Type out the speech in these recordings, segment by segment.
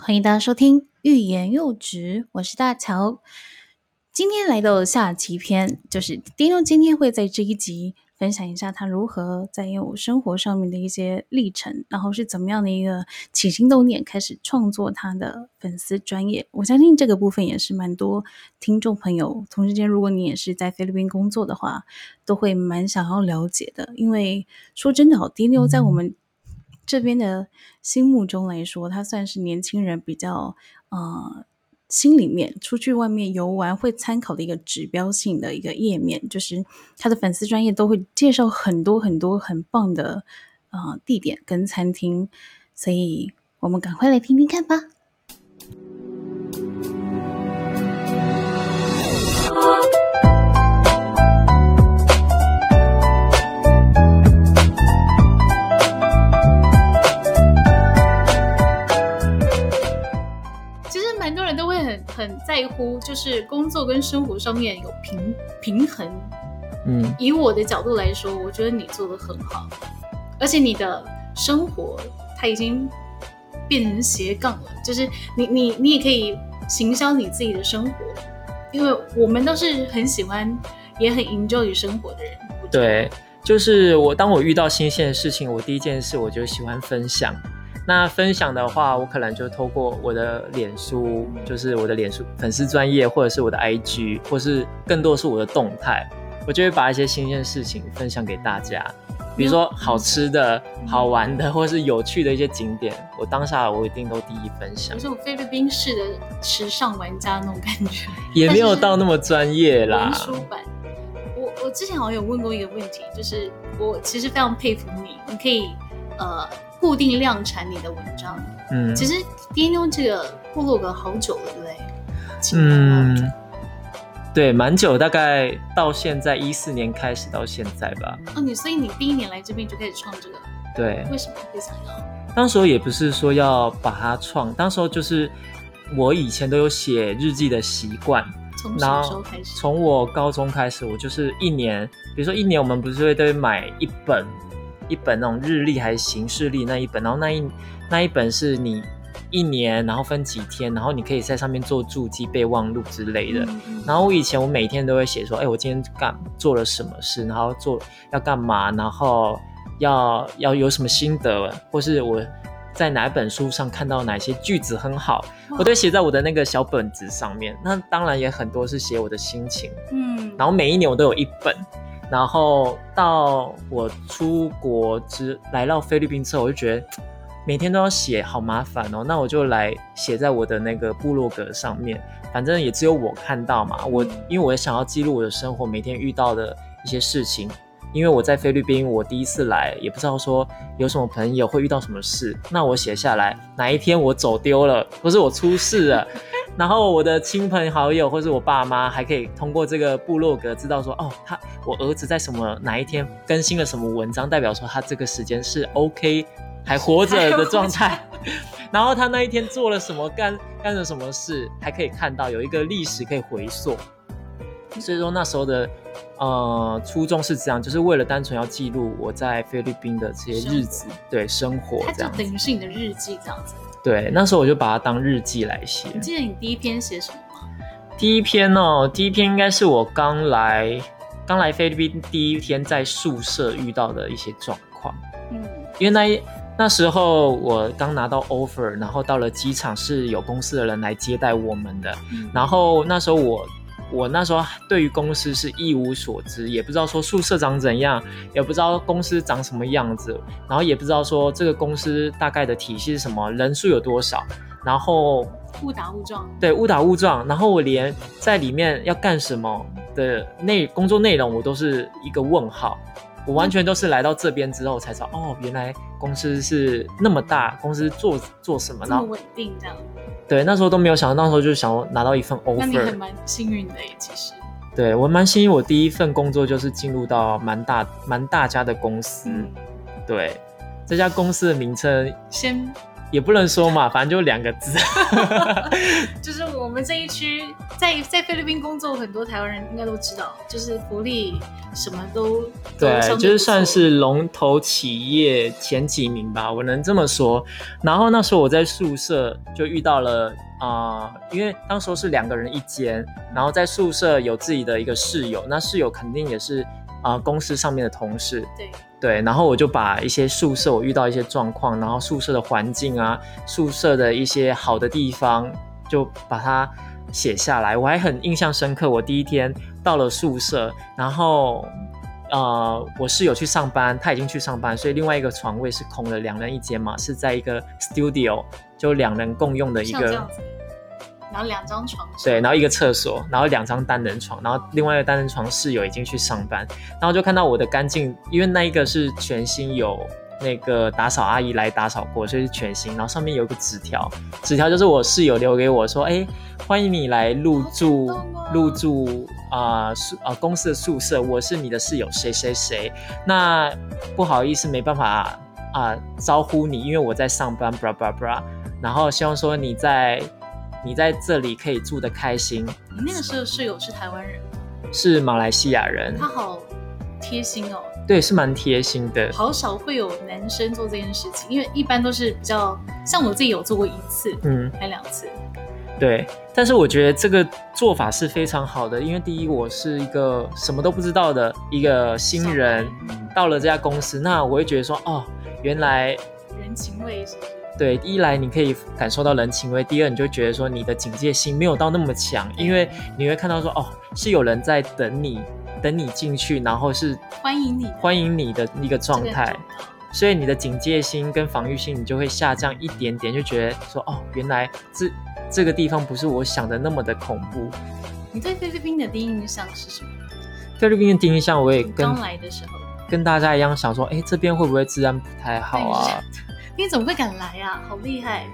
欢迎大家收听《欲言又止》，我是大乔。今天来到下集篇，就是丁丁今天会在这一集分享一下他如何在用生活上面的一些历程，然后是怎么样的一个起心动念开始创作他的粉丝专业。我相信这个部分也是蛮多听众朋友，同时间如果你也是在菲律宾工作的话，都会蛮想要了解的。因为说真的，好丁丁在我们这边的心目中来说，他算是年轻人比较呃心里面出去外面游玩会参考的一个指标性的一个页面，就是他的粉丝专业都会介绍很多很多很棒的呃地点跟餐厅，所以我们赶快来听听看吧。其实蛮多人都会很很在乎，就是工作跟生活上面有平平衡。嗯，以我的角度来说，我觉得你做的很好，而且你的生活它已经变成斜杠了，就是你你你也可以行销你自己的生活，因为我们都是很喜欢也很 enjoy 生活的人。对，就是我当我遇到新鲜的事情，我第一件事我就喜欢分享。那分享的话，我可能就透过我的脸书，就是我的脸书粉丝专业，或者是我的 IG，或是更多是我的动态，我就会把一些新鲜事情分享给大家。比如说好吃的、好玩的，或是有趣的一些景点，我当下我一定都第一分享有，种菲律宾式的时尚玩家那种感觉。也没有到那么专业啦文。书版。我我之前好像有问过一个问题，就是我其实非常佩服你，你可以呃固定量产你的文章。嗯其实 d a n 这个部落格好久了，对不对？嗯，对，蛮久，大概到现在一四年开始到现在吧。哦，你所以你第一年来这边就开始创这个，对，为什么会想要？当时候也不是说要把它创，当时候就是我以前都有写日记的习惯，从什么时候开始？从我高中开始，我就是一年，比如说一年我们不是会都会买一本一本那种日历还是行事历那一本，然后那一那一本是你一年，然后分几天，然后你可以在上面做注记、备忘录之类的。然后我以前我每天都会写说，哎，我今天干做了什么事，然后做要干嘛，然后要要有什么心得，或是我在哪本书上看到哪些句子很好，我都写在我的那个小本子上面。那当然也很多是写我的心情，嗯，然后每一年我都有一本。然后到我出国之来到菲律宾之后，我就觉得每天都要写，好麻烦哦。那我就来写在我的那个部落格上面，反正也只有我看到嘛。我因为我也想要记录我的生活，每天遇到的一些事情。因为我在菲律宾，我第一次来，也不知道说有什么朋友会遇到什么事，那我写下来，哪一天我走丢了，或是我出事了，然后我的亲朋好友或是我爸妈还可以通过这个部落格知道说，哦，他我儿子在什么哪一天更新了什么文章，代表说他这个时间是 OK 还活着的状态。然后他那一天做了什么，干干了什么事，还可以看到有一个历史可以回溯。所以说那时候的呃初衷是这样，就是为了单纯要记录我在菲律宾的这些日子，对生活它就这样子。等于是你的日记这样子。对，那时候我就把它当日记来写。你记得你第一篇写什么吗？第一篇哦，第一篇应该是我刚来刚来菲律宾第一天在宿舍遇到的一些状况，嗯，因为那一那时候我刚拿到 offer，然后到了机场是有公司的人来接待我们的，嗯。然后那时候我我那时候对于公司是一无所知，也不知道说宿舍长怎样，也不知道公司长什么样子，然后也不知道说这个公司大概的体系是什么，人数有多少，然后误打误撞。对误打误撞，然后我连在里面要干什么的内工作内容我都是一个问号。我完全都是来到这边之后才知道，哦，原来公司是那么大，公司做做什么，然后这么稳定这样，对那时候都没有想到，那时候就想拿到一份 offer，那你还蛮幸运的耶，其实。对我蛮幸运，我第一份工作就是进入到蛮大蛮大家的公司，嗯，对这家公司的名称先也不能说嘛，反正就两个字。就是我们这一区在在菲律宾工作，很多台湾人应该都知道，就是福利什么都对，就是算是龙头企业前几名吧，我能这么说。然后那时候我在宿舍就遇到了啊、因为当时候是两个人一间，然后在宿舍有自己的一个室友，那室友肯定也是啊、公司上面的同事，对对，然后我就把一些宿舍我遇到一些状况，然后宿舍的环境啊，宿舍的一些好的地方，就把它写下来。我还很印象深刻，我第一天到了宿舍，然后呃，我室友去上班，他已经去上班，所以另外一个床位是空的，两人一间嘛，是在一个 studio，就两人共用的一个然后两张床，对，然后一个厕所，然后两张单人床，然后另外一个单人床室友已经去上班，然后就看到我的干净，因为那一个是全新有那个打扫阿姨来打扫过，所以是全新，然后上面有个纸条，纸条就是我室友留给我说，哎，欢迎你来入住入住啊宿啊公司的宿舍，我是你的室友谁谁谁，那不好意思没办法啊、招呼你，因为我在上班 blah，然后希望说你在你在这里可以住得开心，你那个时候室友是台湾人，是马来西亚人。他，好贴心哦，对，是蛮贴心的。好少会有男生做这件事情，因为一般都是比较像我自己有做过一次，嗯，还两次，对。但是我觉得这个做法是非常好的，因为第一，我是一个什么都不知道的一个新人，到了这家公司，那我会觉得说，哦，原来人情味是不是？对，一来你可以感受到人情味，第二你就觉得说你的警戒心没有到那么强，因为你会看到说，哦，是有人在等你，等你进去，然后是欢迎你欢迎你的一个状态。所以你的警戒心跟防御心你就会下降一点点，就觉得说哦，原来这这个地方不是我想的那么的恐怖。你对菲律宾的第一印象是什么？菲律宾的第一印象，我也刚来的时候，跟大家一样想说，哎，这边会不会治安不太好啊？你怎么会敢来啊？好厉害！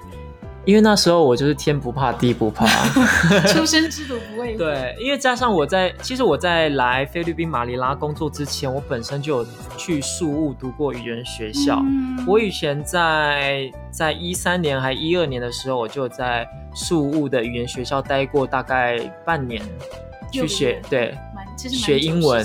因为那时候我就是天不怕地不怕。出生之犊不畏虎。对，因为加上我在，其实我在来菲律宾马尼拉工作之前，我本身就有去宿务读过语言学校。嗯我以前在在一三年还一二年的时候，我就在宿务的语言学校待过大概半年，去学对，学英文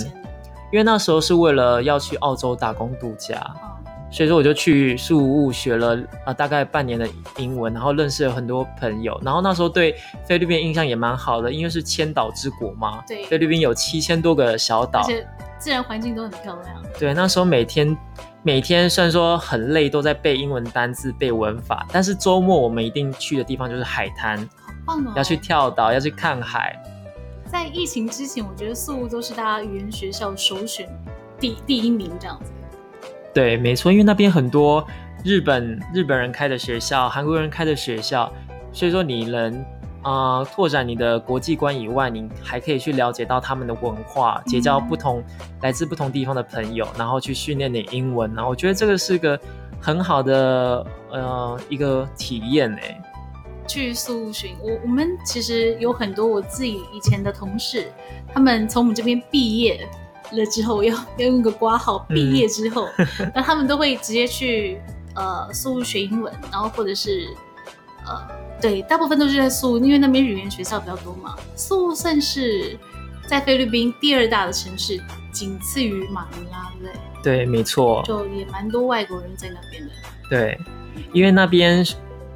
因为那时候是为了要去澳洲打工度假，嗯所以说我就去宿务学了啊、大概半年的英文，然后认识了很多朋友，然后那时候对菲律宾印象也蛮好的，因为是千岛之国嘛，对菲律宾有七千多个小岛而，且自然环境都很漂亮。对，那时候每天每天虽然说很累，都在背英文单字、背文法，但是周末我们一定去的地方就是海滩，好棒哦！要去跳岛，要去看海。在疫情之前，我觉得宿务都是大家语言学校首选第第一名这样子。对，没错，因为那边很多日本日本人开的学校，韩国人开的学校，所以说你能啊、呃拓展你的国际观以外，你还可以去了解到他们的文化，结交不同、来自不同地方的朋友，然后去训练你英文。然后我觉得这个是个很好的呃一个体验诶。去宿务学，我我们其实有很多我自己以前的同事，他们从我们这边毕业了之后，要要用个挂号，毕业之后，那、他们都会直接去呃宿务学英文，然后或者是呃对，大部分都是在宿务，因为那边语言学校比较多嘛。宿务算是在菲律宾第二大的城市，仅次于马尼拉，对不对？对，没错。就也蛮多外国人在那边的。对，因为那边，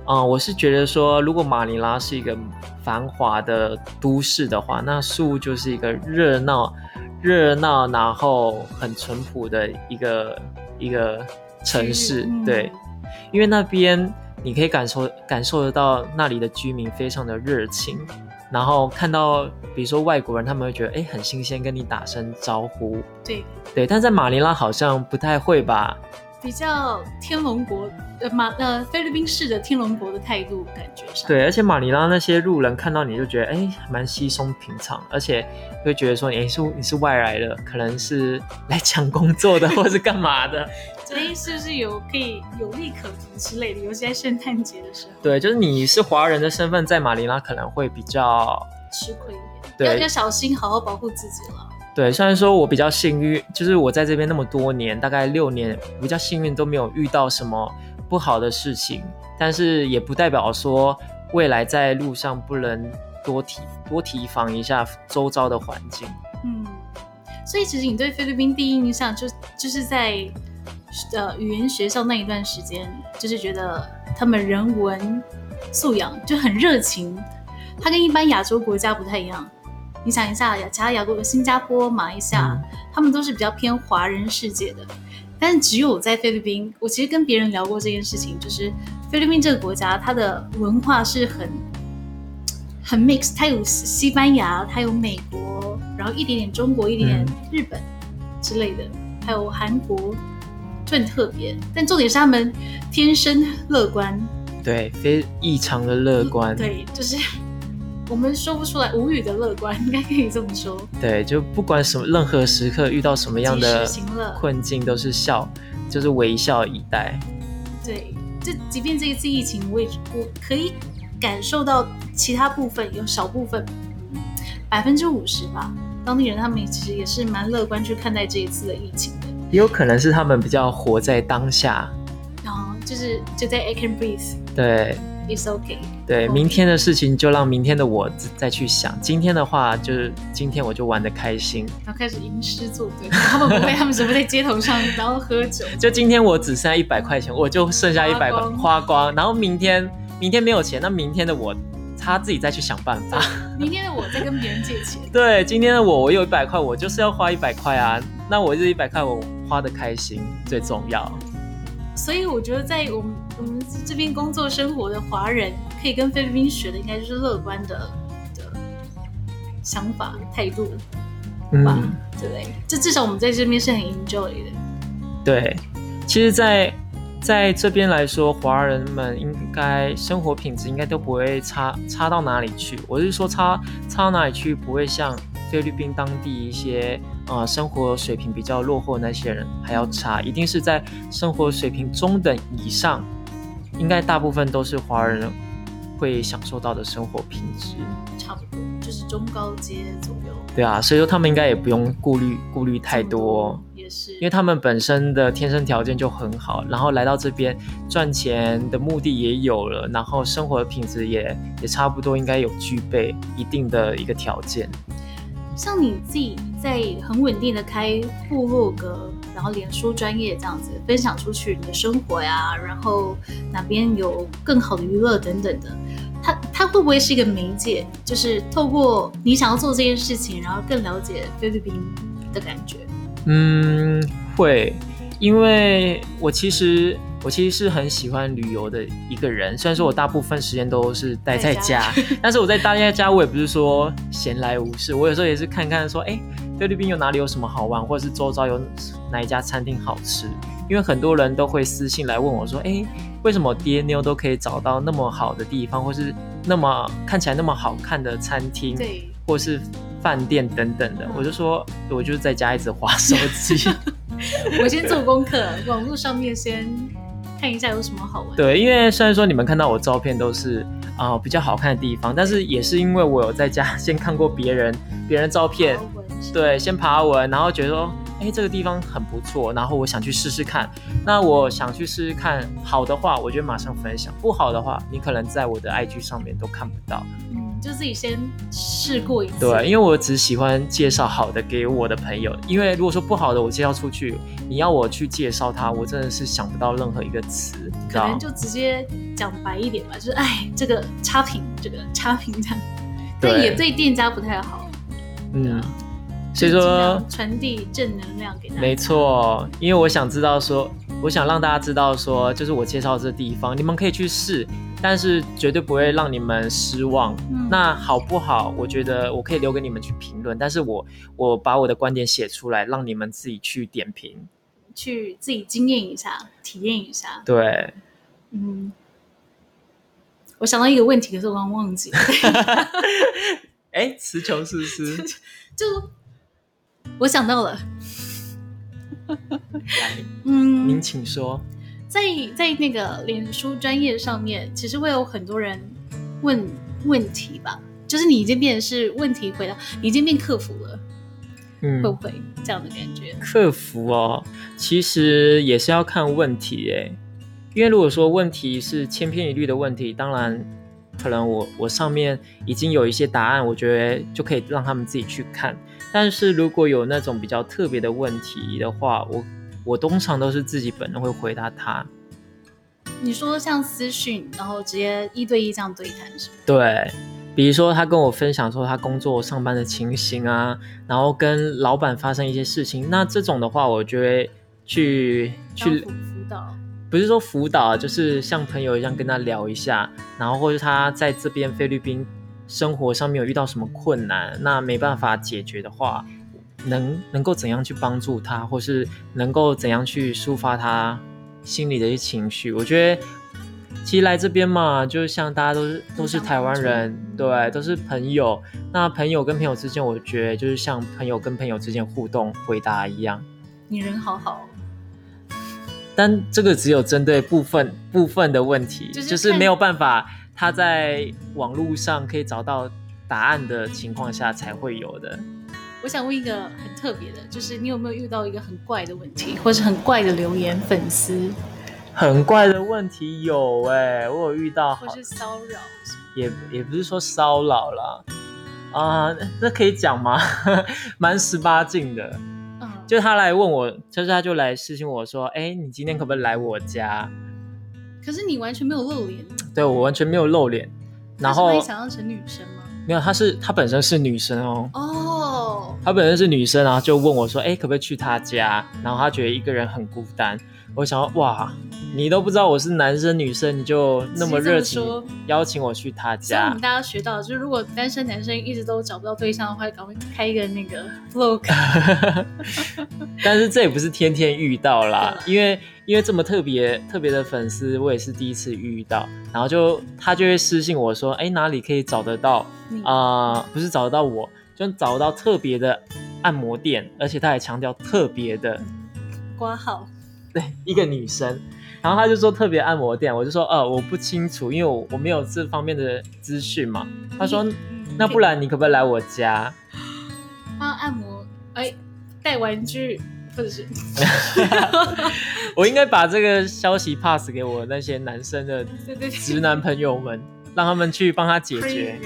啊、我是觉得说，如果马尼拉是一个繁华的都市的话，那宿务就是一个热闹、热闹，然后很淳朴的一个一个城市。嗯对，因为那边你可以感受感受得到那里的居民非常的热情，然后看到比如说外国人，他们会觉得哎很新鲜，跟你打声招呼。对，对，但在马尼拉好像不太会吧？比较天龙国呃马呃菲律宾式的天龙国的态度感觉上，对，而且马尼拉那些路人看到你就觉得哎，蛮稀松平常，而且会觉得说你是你是外来的，可能是 来抢工作的，或是干嘛的。所以是不是有可以有利可图之类的？尤其在圣诞节的时候，对，就是你是华人的身份，在马尼拉可能会比较吃亏一点，要小心，好好保护自己了。对。虽然说我比较幸运，就是我在这边那么多年，大概六年，比较幸运都没有遇到什么不好的事情，但是也不代表说未来在路上不能多提多提防一下周遭的环境。嗯，所以其实你对菲律宾第一印象就就是在呃语言学校那一段时间，就是觉得他们人文素养就很热情，它跟一般亚洲国家不太一样。你想一下，其他亚洲的新加坡、马来西亚，嗯他们都是比较偏华人世界的，但是只有在菲律宾，我其实跟别人聊过这件事情，就是菲律宾这个国家，它的文化是很很 mix，它有西班牙，它有美国，然后一点点中国，一点点嗯日本之类的，还有韩国，就很特别。但重点是他们天生乐观，对，非异常的乐观。对，就是我们说不出来无语的乐观，应该可以这么说。对，就不管什么任何时刻遇到什么样的困境，都是笑，就是微笑以待。对，就即便这一次疫情，我也我可以感受到其他部分有少部分，百分之五十吧，当地人他们其实也是蛮乐观去看待这一次的疫情的。也有可能是他们比较活在当下。然后就是就在 I can breathe, 对 it's okay。对明天的事情就让明天的我再去想，今天的话就是今天我就玩的开心。然后开始吟诗作对，他们不会，他们只会在街头上然后喝酒。就今天我只剩下一百块钱，我就剩下一百块花光花光，然后明天明天没有钱，那明天的我他自己再去想办法。明天的我在跟别人借钱，对，今天的我我有一百块，我就是要花一百块啊，那我这一百块我花的开心最重要。所以我觉得在我们我们这边工作生活的华人，可以跟菲律宾学的应该就是乐观的的想法态度吧，嗯，对不对？这至少我们在这边是很 enjoy 的。对，其实在，在这边来说，华人们应该生活品质应该都不会差差到哪里去。我是说差差到哪里去，不会像菲律宾当地一些呃生活水平比较落后的那些人还要差，一定是在生活水平中等以上，应该大部分都是华人会享受到的生活品质。差不多就是中高阶左右，对啊，所以说他们应该也不用顾虑顾虑太多。也是，因为他们本身的天生条件就很好，然后来到这边赚钱的目的也有了，然后生活的品质也也差不多应该有具备一定的一个条件。像你自己在很稳定的开部落格，然后脸书专业这样子分享出去你的生活呀，然后哪边有更好的娱乐等等的，它它会不会是一个媒介？就是透过你想要做这件事情，然后更了解菲律宾的感觉。嗯，会，因为我其实我其实是很喜欢旅游的一个人，虽然说我大部分时间都是待在在家，但是我在待在家，我也不是说闲来无事，我有时候也是看看说，哎，菲律宾有哪里有什么好玩，或者是周遭有哪一家餐厅好吃，因为很多人都会私信来问我说，哎，为什么爹妞都可以找到那么好的地方，或是那么看起来那么好看的餐厅，对，或是饭店等等的，我就说，我就是在家一直划手机。我先做功课，网络上面先看一下有什么好玩。对，因为虽然说你们看到我照片都是啊、比较好看的地方，但是也是因为我有在家 先看过别人别人的照片，对，先爬文，然后觉得说，哎，这个地方很不错，然后我想去试试看。那我想去试试看，好的话，我就马上分享；不好的话，你可能在我的 IG 上面都看不到。嗯，就自己先试过一次。对，因为我只喜欢介绍好的给我的朋友，因为如果说不好的我介绍出去，你要我去介绍它，我真的是想不到任何一个词，可能？就直接讲白一点吧，就是哎，这个差评，这个差评这样，但也对店家不太好。嗯，所以说传递正能量给大家。没，错，因为我想知道说，我想让大家知道说，就是我介绍这地方，你们可以去试，但是绝对不会让你们失望。嗯那好不好？我觉得我可以留给你们去评论，但是我我把我的观点写出来，让你们自己去点评。去自己经验一下，体验一下。对，嗯，我想到一个问题，可是我刚刚忘记了。哎，词穷是不是？就我想到了，来，嗯您，请说。在在那个脸书专业上面，其实会有很多人问问题吧，就是你已经变成是问题回答，你已经变客服了，嗯会不会这样的感觉？客服哦，其实也是要看问题诶，因为如果说问题是千篇一律的问题，当然可能我我上面已经有一些答案，我觉得就可以让他们自己去看。但是如果有那种比较特别的问题的话，我我通常都是自己本人会回答他。你说像私讯，然后直接一对一这样对谈是吗？对，比如说他跟我分享说他工作上班的情形啊，然后跟老板发生一些事情，那这种的话，我就会去去当辅辅导，不是说辅导啊，就是像朋友一样跟他聊一下，然后或者他在这边菲律宾生活上面有遇到什么困难，那没办法解决的话，能能够怎样去帮助他，或是能够怎样去抒发他心里的一些情绪？我觉得其实来这边嘛，就是像大家都是都是台湾人，嗯对，都是朋友。那朋友跟朋友之间，我觉得就是像朋友跟朋友之间互动回答一样。你人好好，但这个只有针对部分部分的问题，就是就是没有办法他在网络上可以找到答案的情况下才会有的。我想问一个很特别的，就是你有没有遇到一个很怪的问题，或是很怪的留言粉丝，很怪的问题有哎、我有遇到好或是骚扰？也也不是说骚扰啦，啊、那可以讲吗？蛮十八禁的。嗯，就他来问我，就是他就来私信我说，哎、你今天可不可以来我家？可是你完全没有露脸，对我完全没有露脸，然后你想象成女生吗？没有，她是她本身是女生哦，哦，她本身是女生，然后就问我说：“哎、可不可以去她家？”然后她觉得一个人很孤单。我想说，哇，你都不知道我是男生女生，你就那么热情邀请我去他家大家学到，就是如果单身男生一直都找不到对象的话，赶快开一个那个 vlog，但是这也不是天天遇到啦，因为因为这么特别特别的粉丝，我也是第一次遇到。然后就他就会私信我说：“哎、哪里可以找得到你啊、不是找得到我，就找到特别的按摩店，而且他还强调特别的。”挂号，对，一个女生，然后他就说特别按摩店，我就说呃我不清楚，因为我我没有这方面的资讯嘛。他说嗯那不然你可不可以来我家？帮按摩，哎，带玩具或者是 我应该把这个消息 pass 给我那些男生的 直男朋友们，让他们去帮他解决，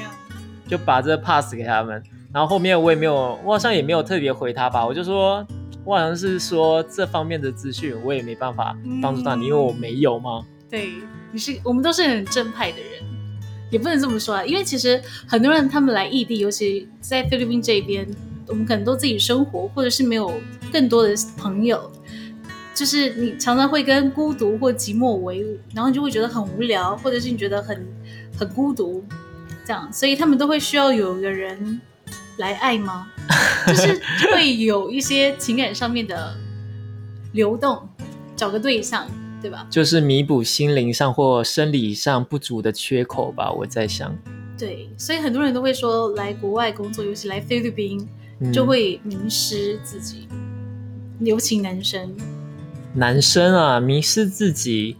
就把这 pass 给他们。然后后面我也没有，我好像也没有特别回他吧，我就说我好像是说这方面的资讯我也没办法帮助到你，因为我没有嘛。对，你是我们都是很正派的人，也不能这么说啊，因为其实很多人他们来异地，尤其在菲律宾这边，我们可能都自己生活，或者是没有更多的朋友，就是你常常会跟孤独或寂寞为伍，然后你就会觉得很无聊，或者是你觉得很很孤独，这样，所以他们都会需要有一个人来爱吗？就是会有一些情感上面的流动，找个对象，对吧？就是弥补心灵上或生理上不足的缺口吧，我在想，对，所以很多人都会说，来国外工作，尤其来菲律宾，嗯就会迷失自己，尤其男生男生啊，迷失自己，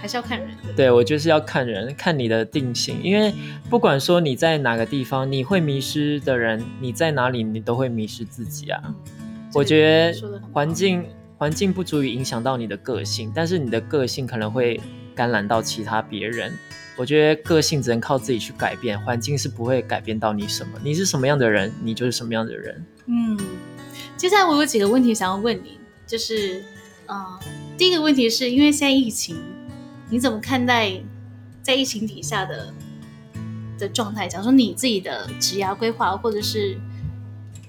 还是要看人的。对我就是要看人，看你的定性，因为不管说你在哪个地方，你会迷失的人，你在哪里，你都会迷失自己啊。嗯我觉得环境环境不足以影响到你的个性，但是你的个性可能会感染到其他别人。我觉得个性只能靠自己去改变，环境是不会改变到你什么。你是什么样的人，你就是什么样的人。嗯，接下来我有几个问题想要问你，就是，呃，第一个问题是因为现在疫情，你怎么看待在疫情底下的的状态？假如说你自己的职涯规划，或者是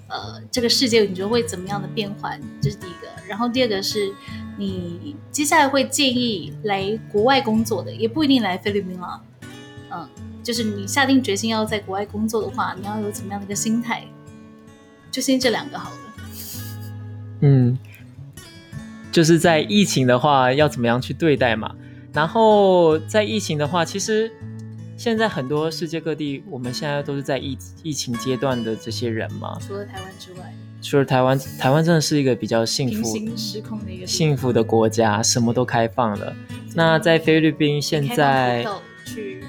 呃这个世界，你觉得会怎么样的变换？这是第一个。然后第二个是你接下来会建议来国外工作的，也不一定来菲律宾了，嗯，就是你下定决心要在国外工作的话，你要有怎么样的一个心态？就先这两个好了。嗯，就是在疫情的话，要怎么样去对待嘛？然后在疫情的话，其实现在很多世界各地，我们现在都是在疫疫情阶段的这些人嘛。除了台湾之外，除了台湾，台湾真的是一个比较幸福、平行时空的一个幸福的国家，什么都开放了。那在菲律宾现在去，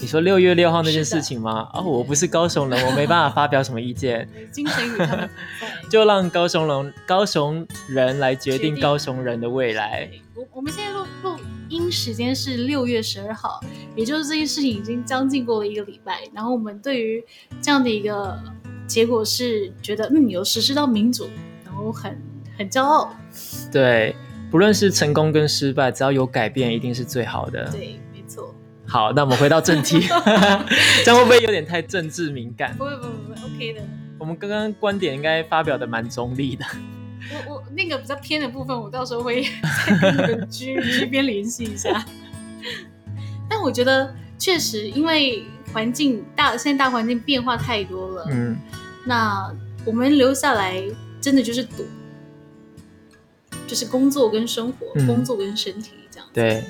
你说六月六号那件事情吗？哦，我不是高雄人，我没办法发表什么意见，精神与他们。就让高雄人高雄人来决定高雄人的未来。我我们现在录录音时间是六月十二号，也就是这件事情已经将近过了一个礼拜。然后我们对于这样的一个结果是觉得，嗯，有实施到民主，然后很很骄傲。对，不论是成功跟失败，只要有改变，一定是最好的。对。好，那我们回到正题，这样会不会有点太政治敏感？不会，不会，不会，OK 的。我们刚刚观点应该发表的蛮中立的。我我那个比较偏的部分，我到时候会 再跟那个居居边联系一下。但我觉得确实，因为环境大，现在大环境变化太多了。嗯，那我们留下来真的就是赌，就是工作跟生活，工作跟身体这样。对，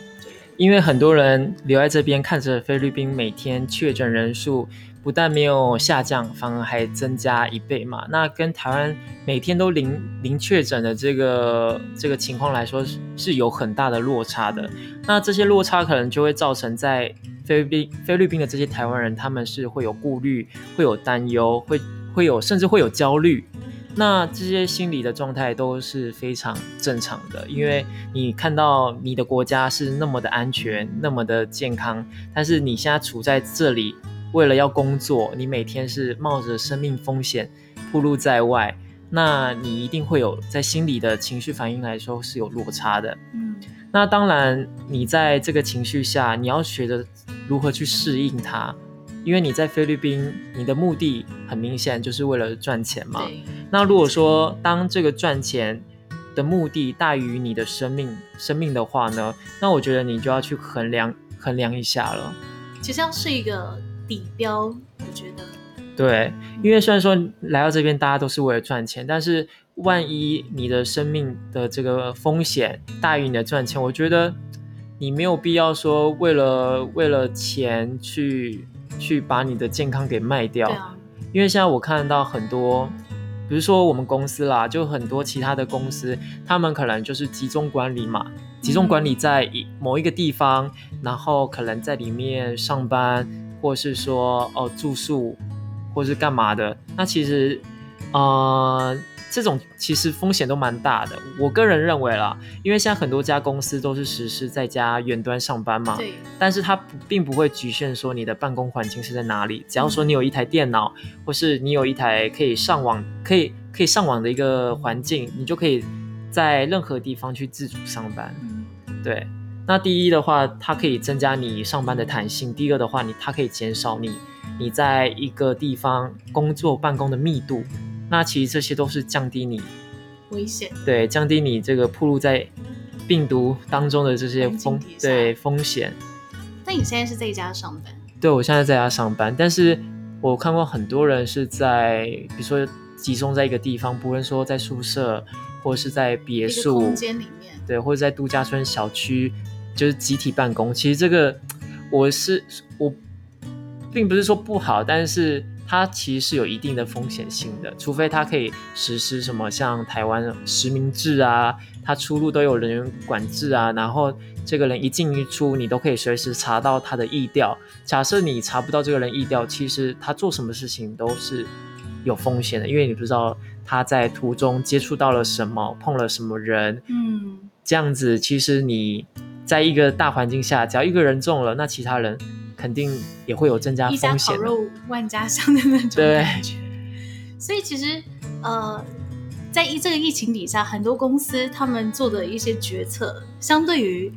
因为很多人留在这边，看着菲律宾每天确诊人数。不但没有下降，反而还增加一倍嘛。那跟台湾每天都零零确诊的这个这个情况来说，是有很大的落差的。那这些落差可能就会造成在菲律宾菲律宾的这些台湾人，他们是会有顾虑，会有担忧，会会有甚至会有焦虑。那这些心理的状态都是非常正常的，因为你看到你的国家是那么的安全，那么的健康，但是你现在处在这里。为了要工作，你每天是冒着生命风险暴露在外，那你一定会有在心理的情绪反应来说是有落差的。嗯，那当然，你在这个情绪下，你要学着如何去适应它，因为你在菲律宾，你的目的很明显就是为了赚钱嘛。那如果说当这个赚钱的目的大于你的生命生命的话呢，那我觉得你就要去衡量衡量一下了。其实要是一个。底标，我觉得对，因为虽然说来到这边大家都是为了赚钱，但是万一你的生命的这个风险大于你的赚钱，我觉得你没有必要说为了为了钱去去把你的健康给卖掉。因为现在我看到很多，比如说我们公司啦，就很多其他的公司，他们可能就是集中管理嘛，集中管理在一某一个地方，然后可能在里面上班。或是说哦住宿，或是干嘛的？那其实，呃，这种其实风险都蛮大的。我个人认为啦，因为现在很多家公司都是实施在家远端上班嘛，对。但是它并不会局限说你的办公环境是在哪里，只要说你有一台电脑，或是你有一台可以上网、可以可以上网的一个环境，你就可以在任何地方去自主上班。对。那第一的话，它可以增加你上班的弹性；第二的话，你它可以减少你你在一个地方工作办公的密度。那其实这些都是降低你危险，对，降低你这个暴露在病毒当中的这些风对风险。那你现在是在家上班？对，我现在在家上班，但是我看过很多人是在，比如说集中在一个地方，不论说在宿舍或者是在别墅空间里面，对，或者在度假村小区。就是集体办公，其实这个我是我，并不是说不好，但是它其实是有一定的风险性的，除非它可以实施什么像台湾实名制啊，它出入都有人员管制啊，然后这个人一进一出，你都可以随时查到他的意调。假设你查不到这个人意调，其实他做什么事情都是有风险的，因为你不知道他在途中接触到了什么，碰了什么人，嗯，这样子其实你。在一个大环境下，只要一个人中了，那其他人肯定也会有增加风险。一家烤肉万家香的那种感觉。所以其实，呃，在这个疫情底下，很多公司他们做的一些决策，相对于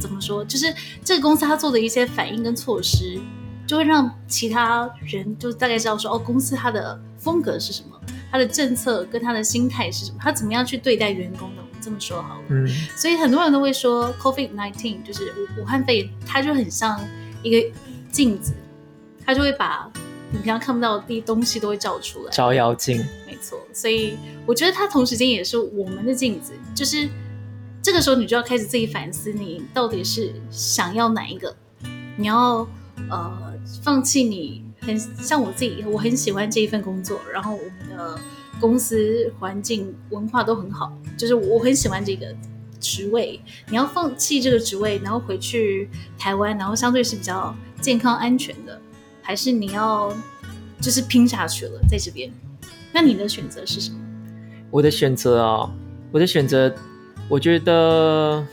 怎么说，就是这个公司他做的一些反应跟措施，就会让其他人就大概知道说，哦，公司它的风格是什么，它的政策跟他的心态是什么，他怎么样去对待员工的。这么说好了，嗯，所以很多人都会说，COVID nineteen 就是武武汉肺炎，它就很像一个镜子，它就会把你平常看不到的东西都会照出来，照妖镜，没错。所以我觉得它同时间也是我们的镜子，就是这个时候你就要开始自己反思，你到底是想要哪一个？你要呃放弃你很像我自己，我很喜欢这一份工作，然后我们的。公司环境文化都很好，就是我很喜欢这个职位。你要放弃这个职位，然后回去台湾，然后相对是比较健康安全的，还是你要就是拼下去了在这边？那你的选择是什么？我的选择啊，我的选择，我觉得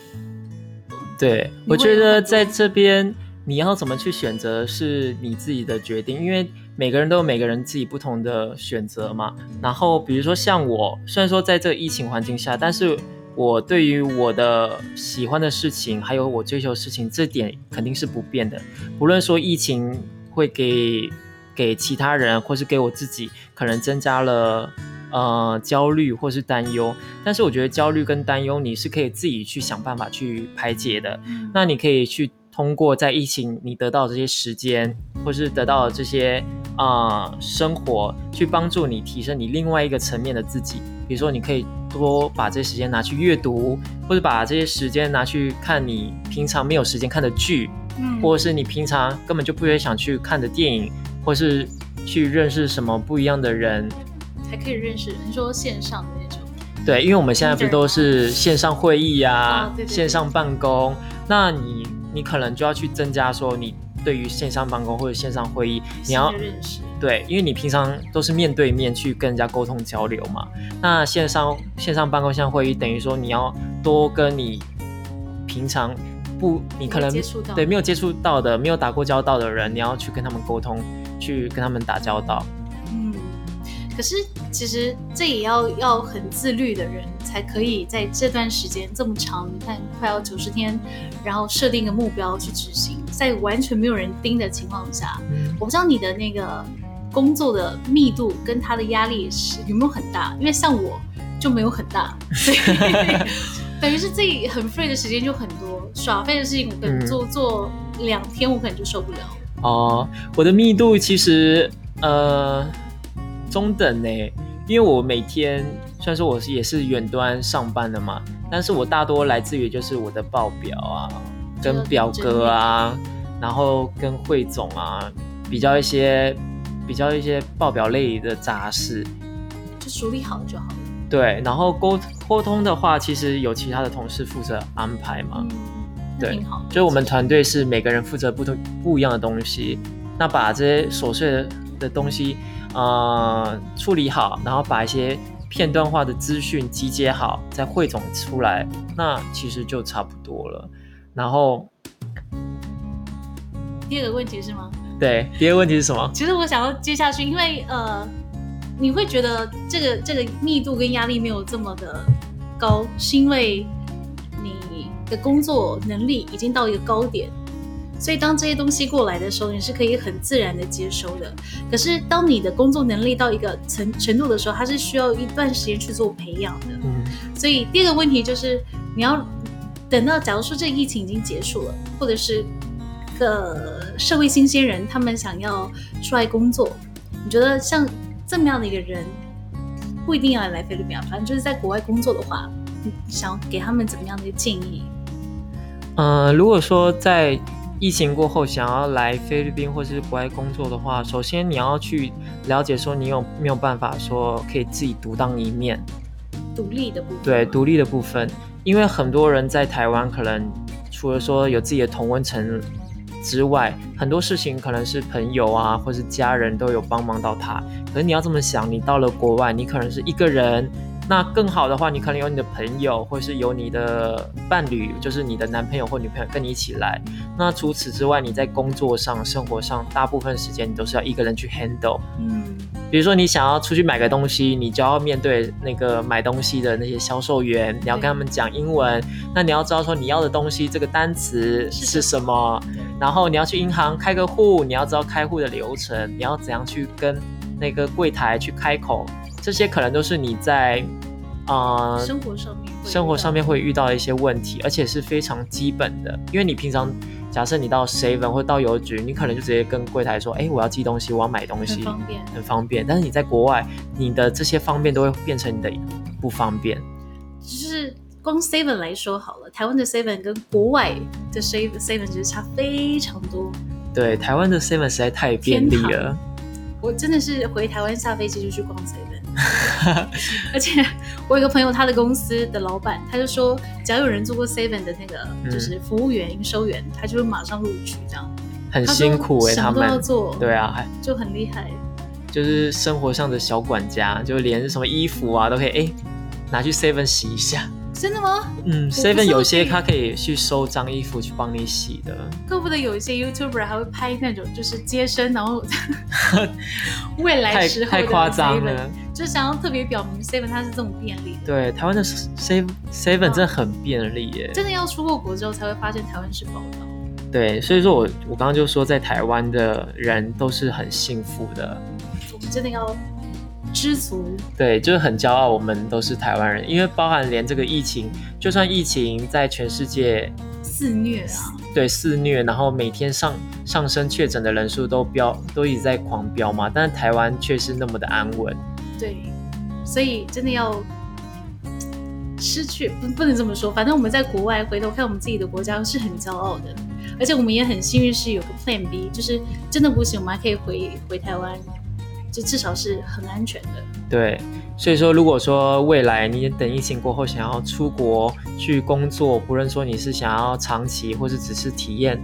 对，我觉得在这边你要怎么去选择是你自己的决定，因为每个人都有每个人自己不同的选择嘛。然后比如说像我，虽然说在这个疫情环境下，但是我对于我的喜欢的事情，还有我追求的事情，这点肯定是不变的。不论说疫情会给给其他人，或是给我自己，可能增加了呃焦虑或是担忧，但是我觉得焦虑跟担忧，你是可以自己去想办法去排解的。嗯那你可以去通过在疫情你得到这些时间，或是得到这些啊、呃生活，去帮助你提升你另外一个层面的自己。比如说，你可以多把这些时间拿去阅读，或者把这些时间拿去看你平常没有时间看的剧，嗯或者是你平常根本就不会想去看的电影，或是去认识什么不一样的人。才可以认识。你说线上的那种，对，因为我们现在不都是线上会议啊，哦对对对线上办公，那你你可能就要去增加说你对于线上办公或者线上会议，你要认识。对，因为你平常都是面对面去跟人家沟通交流嘛，那线上线上办公、线上会议，等于说你要多跟你平常不你可能对没有接触到的、没有打过交道的人，你要去跟他们沟通，去跟他们打交道。嗯，可是其实这也要要很自律的人才可以在这段时间这么长，你看快要九十天，然后设定一个目标去执行，在完全没有人盯的情况下，嗯，我不知道你的那个工作的密度跟他的压力是有没有很大，因为像我就没有很大，所以 等于是自己很 free 的时间就很多，耍废的事情我可能嗯做、做两天我可能就受不了。哦，我的密度其实呃中等呢，因为我每天虽然说我是也是远端上班的嘛，但是我大多来自于就是我的报表啊，跟表哥啊，然后跟汇总啊，比较一些比较一些报表类的杂事。就处理好就好了。对，然后沟沟通的话，其实有其他的同事负责安排嘛。嗯，对。就是我们团队是每个人负责不同不一样的东西，那把这些琐碎的的东西呃处理好，然后把一些片段化的资讯集结好，再汇总出来，那其实就差不多了。然后第二个问题是吗？对，第二个问题是什么？其实我想要接下去，因为呃，你会觉得这个这个密度跟压力没有这么的高，是因为你的工作能力已经到一个高点，所以当这些东西过来的时候，你是可以很自然的接收的。可是当你的工作能力到一个程程度的时候，它是需要一段时间去做培养的。嗯所以第二个问题就是，你要等到假如说这个疫情已经结束了，或者是个社会新鲜人，他们想要出来工作，你觉得像这么样的一个人，不一定要来菲律宾啊，反正就是在国外工作的话，你想给他们怎么样的建议？呃，如果说在疫情过后想要来菲律宾或是国外工作的话，首先你要去了解说你有没有办法说可以自己独当一面，独立的部分，对独立的部分，因为很多人在台湾可能除了说有自己的同温层之外，很多事情可能是朋友啊或是家人都有帮忙到他。可是你要这么想，你到了国外，你可能是一个人。那更好的话，你可能有你的朋友，或是有你的伴侣，就是你的男朋友或女朋友跟你一起来。那除此之外，你在工作上、生活上，大部分时间你都是要一个人去 handle。嗯，比如说你想要出去买个东西，你就要面对那个买东西的那些销售员，你要跟他们讲英文，那你要知道说你要的东西这个单词是是什么，然后你要去银行开个户，你要知道开户的流程，你要怎样去跟那个柜台去开口，这些可能都是你在呃生活上面生活上面遇会遇到的一些问题，而且是非常基本的。因为你平常假设你到 Seven 或到邮局，你可能就直接跟柜台说：“哎，我要寄东西，我要买东西。”很方便，很方便，但是你在国外，你的这些方便都会变成你的不方便。就是光 Seven 来说好了，台湾的 Seven 跟国外的 Seven Seven 其实差非常多。对，台湾的 Seven 实在太便利了。我真的是回台湾下飞机就去逛 Seven，而且我有个朋友，他的公司的老板他就说，只要有人做过 Seven 的那个嗯就是服务员、营收员，他就会马上录取这样。很辛苦哎、他什么都要们。做，对啊，还就很厉害。就是生活上的小管家，就连什么衣服啊都可以哎拿去 Seven 洗一下。真的吗？嗯，Seven 有些它可以去收脏衣服去帮你洗的。怪不得有一些 YouTuber 还会拍那种就是接生，然后 未来太时候的太夸张了。就想要特别表明 Seven 它是这种便利的。对，台湾的 Seven Seven 真的很便利耶。真的要出过国之后才会发现台湾是宝岛。对，所以说我我刚刚就说，在台湾的人都是很幸福的。我们真的要知足。对，就是很骄傲，我们都是台湾人，因为包含连这个疫情，就算疫情在全世界肆虐啊！对肆虐，然后每天上上升确诊的人数都飙，都一直在狂飙嘛，但是台湾却是那么的安稳。对，所以真的要失去不不能这么说，反正我们在国外回头看我们自己的国家是很骄傲的，而且我们也很幸运是有个 Plan B，就是真的不行，我们还可以回回台湾，就至少是很安全的。对，所以说如果说未来你等疫情过后想要出国去工作，不论说你是想要长期或是只是体验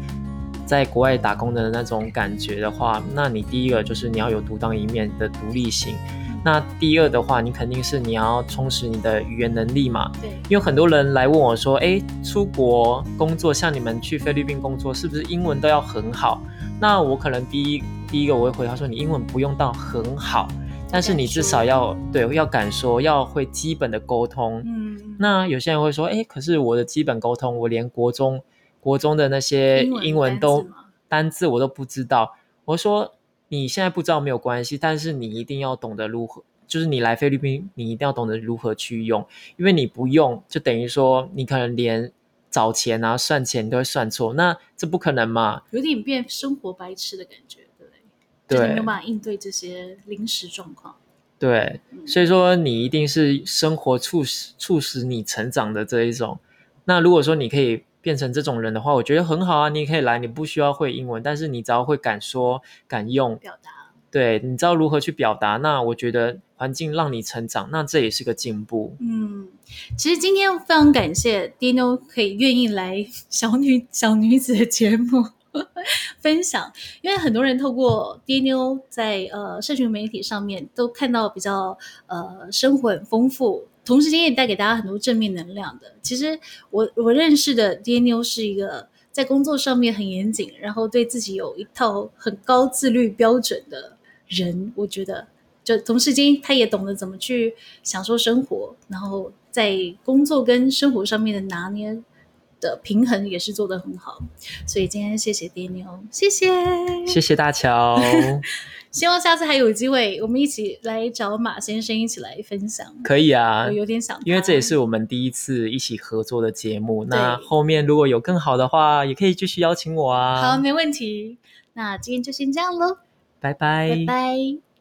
在国外打工的那种感觉的话，那你第一个就是你要有独当一面的独立性。那第二的话，你肯定是你要充实你的语言能力嘛。对，因为很多人来问我说，哎，出国工作，像你们去菲律宾工作，是不是英文都要很好？那我可能第一第一个我会回答说，你英文不用到很好，但是你至少要对要敢说，要会基本的沟通。嗯，那有些人会说，哎，可是我的基本沟通，我连国中国中的那些英文都单字单字我都不知道。我说你现在不知道没有关系，但是你一定要懂得如何，就是你来菲律宾，你一定要懂得如何去用，因为你不用，就等于说你可能连找钱啊、算钱都会算错，那这不可能嘛？有点变生活白痴的感觉，对不对？对就是你没有办法应对这些临时状况。对，所以说你一定是生活促使促使你成长的这一种。那如果说你可以变成这种人的话，我觉得很好啊，你也可以来，你不需要会英文，但是你只要会敢说、敢用，表达。对你知道如何去表达，那我觉得环境让你成长，那这也是个进步。嗯，其实今天非常感谢 Dino 可以愿意来 小女小女子的节目 分享，因为很多人透过 Dino 在呃社群媒体上面都看到比较呃生活很丰富，同时间也带给大家很多正面能量的。其实我我认识的 Dino 是一个在工作上面很严谨，然后对自己有一套很高自律标准的人，我觉得。就同时间，他也懂得怎么去享受生活，然后在工作跟生活上面的拿捏的平衡也是做得很好。所以今天谢谢爹妞，谢谢，谢谢大乔，希望下次还有机会，我们一起来找马先生一起来分享。可以啊我，有点想，因为这也是我们第一次一起合作的节目。那对后面如果有更好的话，也可以继续邀请我啊。好，没问题。那今天就先这样喽，拜拜拜拜。